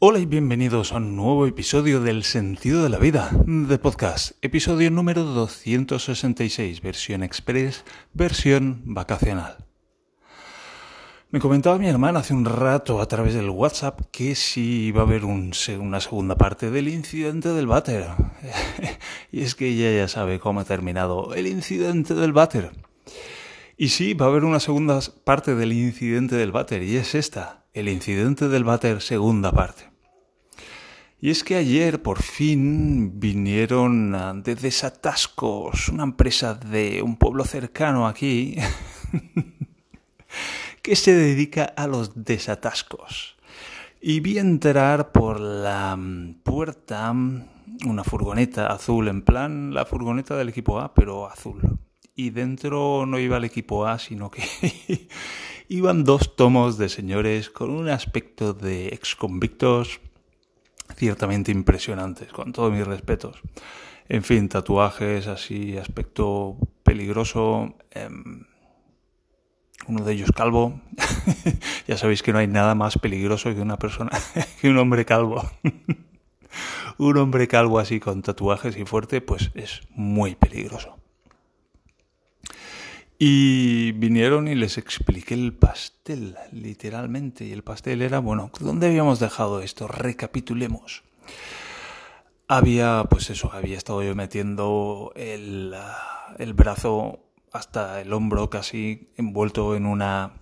Hola y bienvenidos a un nuevo episodio del Sentido de la Vida de podcast, episodio número 266, versión express, versión vacacional. Me comentaba mi hermana hace un rato a través del WhatsApp que si iba a haber una segunda parte del incidente del váter. y es que ella ya sabe cómo ha terminado el incidente del váter. Y sí, va a haber una segunda parte del incidente del váter y es esta, el incidente del váter segunda parte. Y es que ayer por fin vinieron ah, de Desatascos, una empresa de un pueblo cercano aquí, que se dedica a los desatascos. Y vi entrar por la mm, puerta una furgoneta azul, en plan la furgoneta del equipo A, pero azul. Y dentro no iba el equipo A, sino que iban dos tomos de señores con un aspecto de exconvictos ciertamente impresionantes, con todos mis respetos. En fin, tatuajes así, aspecto peligroso. Em, uno de ellos calvo. ya sabéis que no hay nada más peligroso que una persona, que un hombre calvo. un hombre calvo así con tatuajes y fuerte, pues es muy peligroso. Y vinieron y les expliqué el pastel, literalmente. Y el pastel era, bueno, ¿dónde habíamos dejado esto? Recapitulemos. Había, pues eso, había estado yo metiendo el, el brazo hasta el hombro casi envuelto en una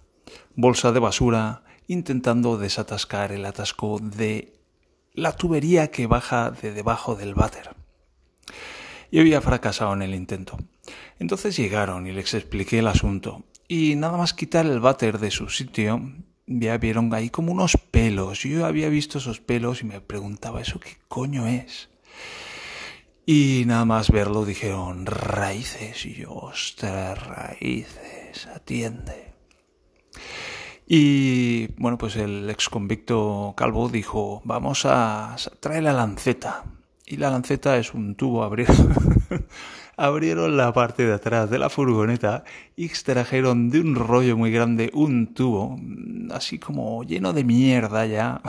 bolsa de basura, intentando desatascar el atasco de la tubería que baja de debajo del váter. Y había fracasado en el intento. Entonces llegaron y les expliqué el asunto. Y nada más quitar el váter de su sitio, ya vieron ahí como unos pelos. Yo había visto esos pelos y me preguntaba, ¿eso qué coño es? Y nada más verlo dijeron, raíces. Y yo, ostras, raíces, atiende. Y bueno, pues el ex convicto calvo dijo, vamos a traer la lanceta. Y la lanceta es un tubo abierto abrieron la parte de atrás de la furgoneta y extrajeron de un rollo muy grande un tubo, así como lleno de mierda ya.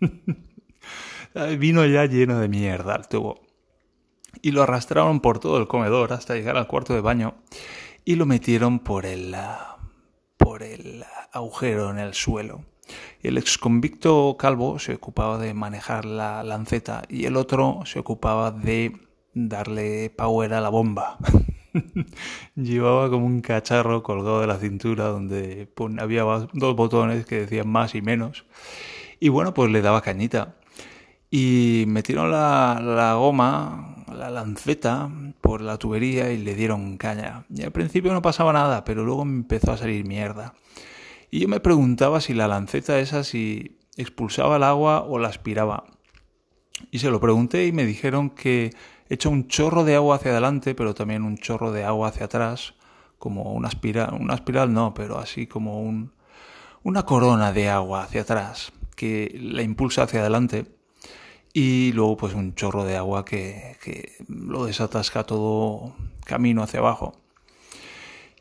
Vino ya lleno de mierda el tubo. Y lo arrastraron por todo el comedor hasta llegar al cuarto de baño y lo metieron por el, por el agujero en el suelo. El ex convicto calvo se ocupaba de manejar la lanceta y el otro se ocupaba de darle power a la bomba. Llevaba como un cacharro colgado de la cintura donde había dos botones que decían más y menos. Y bueno, pues le daba cañita. Y metieron la, la goma, la lanceta, por la tubería y le dieron caña. Y al principio no pasaba nada, pero luego empezó a salir mierda. Y yo me preguntaba si la lanceta esa si expulsaba el agua o la aspiraba. Y se lo pregunté y me dijeron que echa un chorro de agua hacia adelante, pero también un chorro de agua hacia atrás, como una espiral, una no, pero así como un, una corona de agua hacia atrás que la impulsa hacia adelante y luego pues un chorro de agua que lo desatasca todo camino hacia abajo.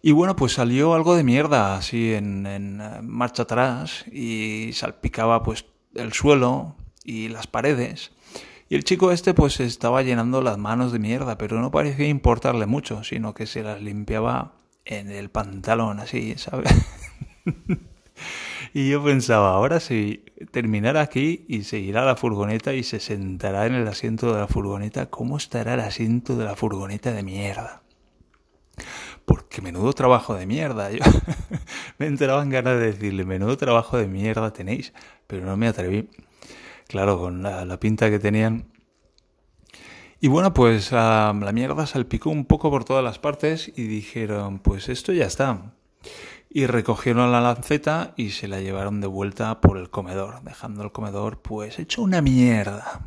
Y bueno, pues salió algo de mierda así en, en marcha atrás y salpicaba pues el suelo y las paredes. Y el chico este pues estaba llenando las manos de mierda, pero no parecía importarle mucho, sino que se las limpiaba en el pantalón, así, ¿sabes? y yo pensaba, ahora si terminara aquí y se irá a la furgoneta y se sentará en el asiento de la furgoneta, ¿cómo estará el asiento de la furgoneta de mierda? Porque menudo trabajo de mierda. Yo me entraban ganas de decirle, menudo trabajo de mierda tenéis, pero no me atreví claro, con la, pinta que tenían. Y bueno, pues la mierda salpicó un poco por todas las partes y dijeron, pues esto ya está. Y recogieron la lanceta y se la llevaron de vuelta por el comedor, dejando el comedor pues hecho una mierda.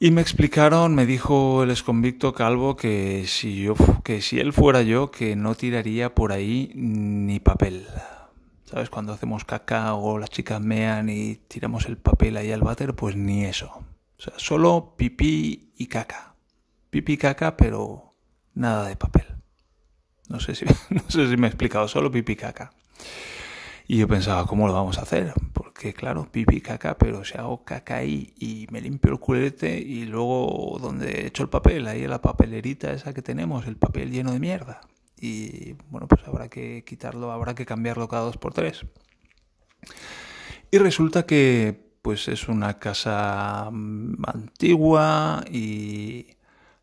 Y me explicaron, me dijo el exconvicto Calvo que si yo que si él fuera yo que no tiraría por ahí ni papel. ¿Sabes? Cuando hacemos caca o las chicas mean y tiramos el papel ahí al váter, pues ni eso. O sea, solo pipí y caca. Pipí y caca, pero nada de papel. No sé si, no sé si me he explicado, solo pipí y caca. Y yo pensaba, ¿cómo lo vamos a hacer? Porque claro, pipi caca, pero si hago caca ahí y me limpio el culete y luego donde he hecho el papel, ahí en la papelerita esa que tenemos, el papel lleno de mierda. Y bueno, pues habrá que quitarlo, habrá que cambiarlo cada dos por tres. Y resulta que pues es una casa mm, antigua y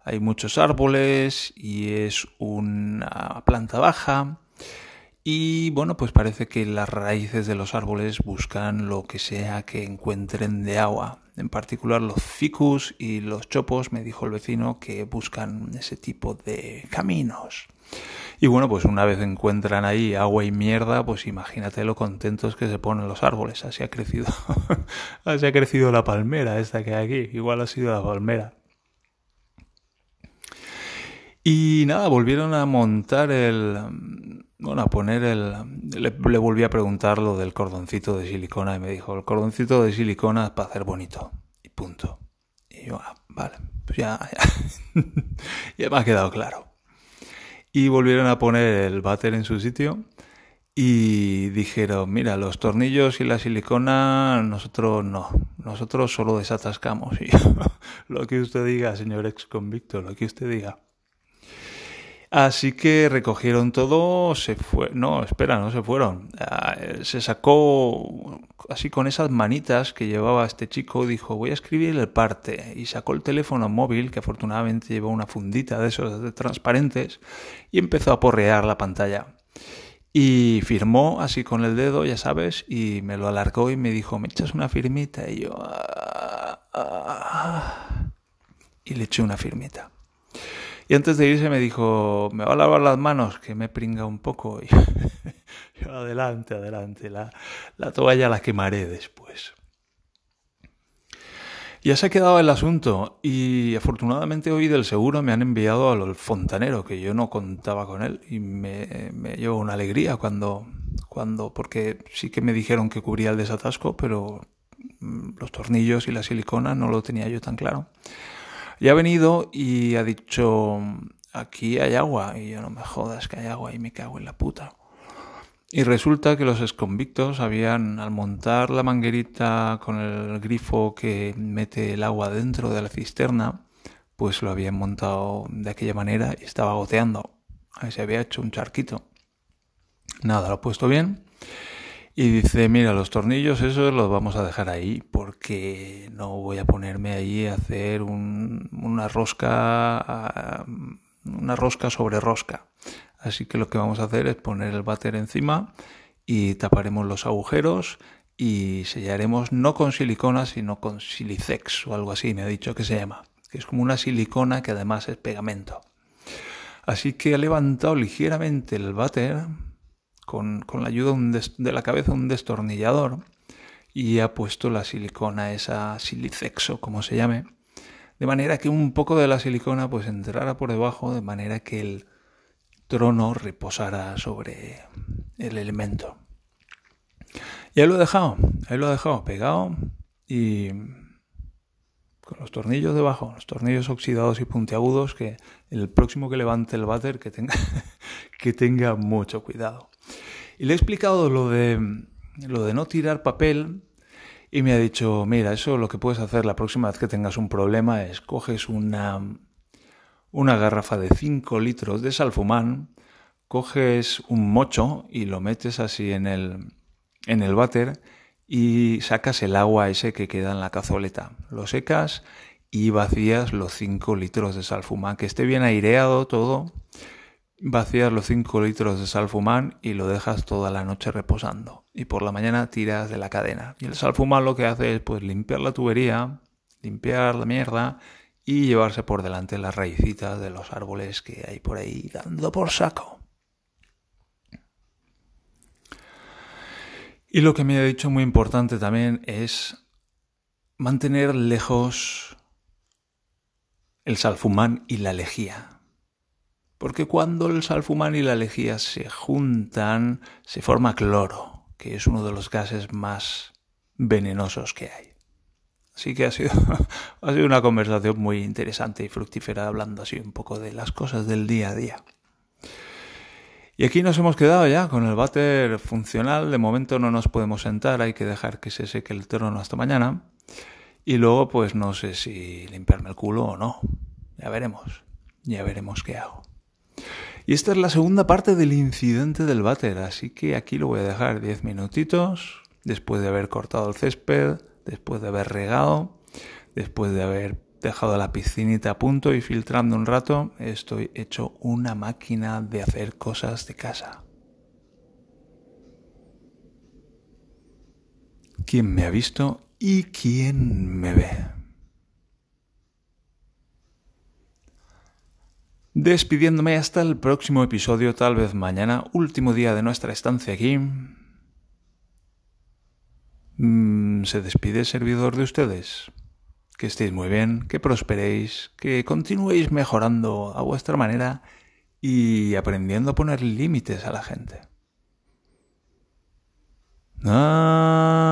hay muchos árboles y es una planta baja y bueno, pues parece que las raíces de los árboles buscan lo que sea que encuentren de agua. En particular los ficus y los chopos, me dijo el vecino, que buscan ese tipo de caminos. Y bueno, pues una vez encuentran ahí agua y mierda, pues imagínate lo contentos que se ponen los árboles. Así ha crecido, así ha crecido la palmera esta que hay aquí. Igual ha sido la palmera. Y nada, volvieron a montar el, bueno, a poner el... Le, volví a preguntar lo del cordoncito de silicona y me dijo, el cordoncito de silicona es para hacer bonito. Y punto. Y yo, ah, vale, pues ya, ya, ya me ha quedado claro. Y volvieron a poner el váter en su sitio y dijeron, mira, los tornillos y la silicona nosotros no, nosotros solo desatascamos. Y lo que usted diga, señor ex convicto, lo que usted diga. Así que recogieron todo, se fue, no, espera, no se fueron. Ah, se sacó así con esas manitas que llevaba este chico, dijo, voy a escribir el parte. Y sacó el teléfono móvil, que afortunadamente llevó una fundita de esos transparentes, y empezó a porrear la pantalla. Y firmó así con el dedo, ya sabes, y me lo alargó y me dijo, ¿me echas una firmita? Y yo... Ah, ah". y le eché una firmita. Y antes de irse me dijo, me va a lavar las manos, que me pringa un poco. Y yo, adelante, adelante, la, la toalla la quemaré después. Ya se ha quedado el asunto y afortunadamente hoy del seguro me han enviado al fontanero, que yo no contaba con él y me, me llevo una alegría cuando, cuando, porque sí que me dijeron que cubría el desatasco, pero mm, los tornillos y la silicona no lo tenía yo tan claro. Y ha venido y ha dicho, aquí hay agua. Y yo no me jodas que hay agua y me cago en la puta. Y resulta que los exconvictos habían, al montar la manguerita con el grifo que mete el agua dentro de la cisterna, pues lo habían montado de aquella manera y estaba goteando. Ahí se había hecho un charquito. Nada, lo he puesto bien y dice, mira, los tornillos esos los vamos a dejar ahí porque no voy a ponerme ahí a hacer una rosca, una rosca sobre rosca. Así que lo que vamos a hacer es poner el váter encima y taparemos los agujeros y sellaremos no con silicona sino con silicex o algo así, me ha dicho que se llama, que es como una silicona que además es pegamento. Así que he levantado ligeramente el váter con, la ayuda de la cabeza un destornillador y ha puesto la silicona, esa silicexo, como se llame, de manera que un poco de la silicona pues entrara por debajo, de manera que el trono reposara sobre el elemento. Y ahí lo he dejado, ahí lo he dejado pegado y con los tornillos debajo, los tornillos oxidados y puntiagudos, que el próximo que levante el váter que tenga, que tenga mucho cuidado. Y le he explicado lo de, lo de no tirar papel y me ha dicho, mira, eso lo que puedes hacer la próxima vez que tengas un problema es coges una, una garrafa de 5 litros de salfumán, coges un mocho y lo metes así en el, en el váter y sacas el agua ese que queda en la cazoleta. Lo secas y vacías los 5 litros de salfumán, que esté bien aireado todo Vacías los 5 litros de salfumán y lo dejas toda la noche reposando. Y por la mañana tiras de la cadena. Y el salfumán lo que hace es pues limpiar la tubería, limpiar la mierda y llevarse por delante las raicitas de los árboles que hay por ahí dando por saco. Y lo que me ha dicho muy importante también es mantener lejos el salfumán y la lejía. Porque cuando el salfumán y la lejía se juntan, se forma cloro, que es uno de los gases más venenosos que hay. Así que ha sido, ha sido una conversación muy interesante y fructífera hablando así un poco de las cosas del día a día. Y aquí nos hemos quedado ya con el váter funcional. De momento no nos podemos sentar, hay que dejar que se seque el trono hasta mañana. Y luego pues no sé si limpiarme el culo o no. Ya veremos. Ya veremos qué hago. Y esta es la segunda parte del incidente del váter, así que aquí lo voy a dejar 10 minutitos, después de haber cortado el césped, después de haber regado, después de haber dejado la piscinita a punto y filtrando un rato, estoy hecho una máquina de hacer cosas de casa. ¿Quién me ha visto y quién me ve? Despidiéndome hasta el próximo episodio, tal vez mañana, último día de nuestra estancia aquí. Mm, se despide servidor de ustedes. Que estéis muy bien, que prosperéis, que continuéis mejorando a vuestra manera y aprendiendo a poner límites a la gente. Ah.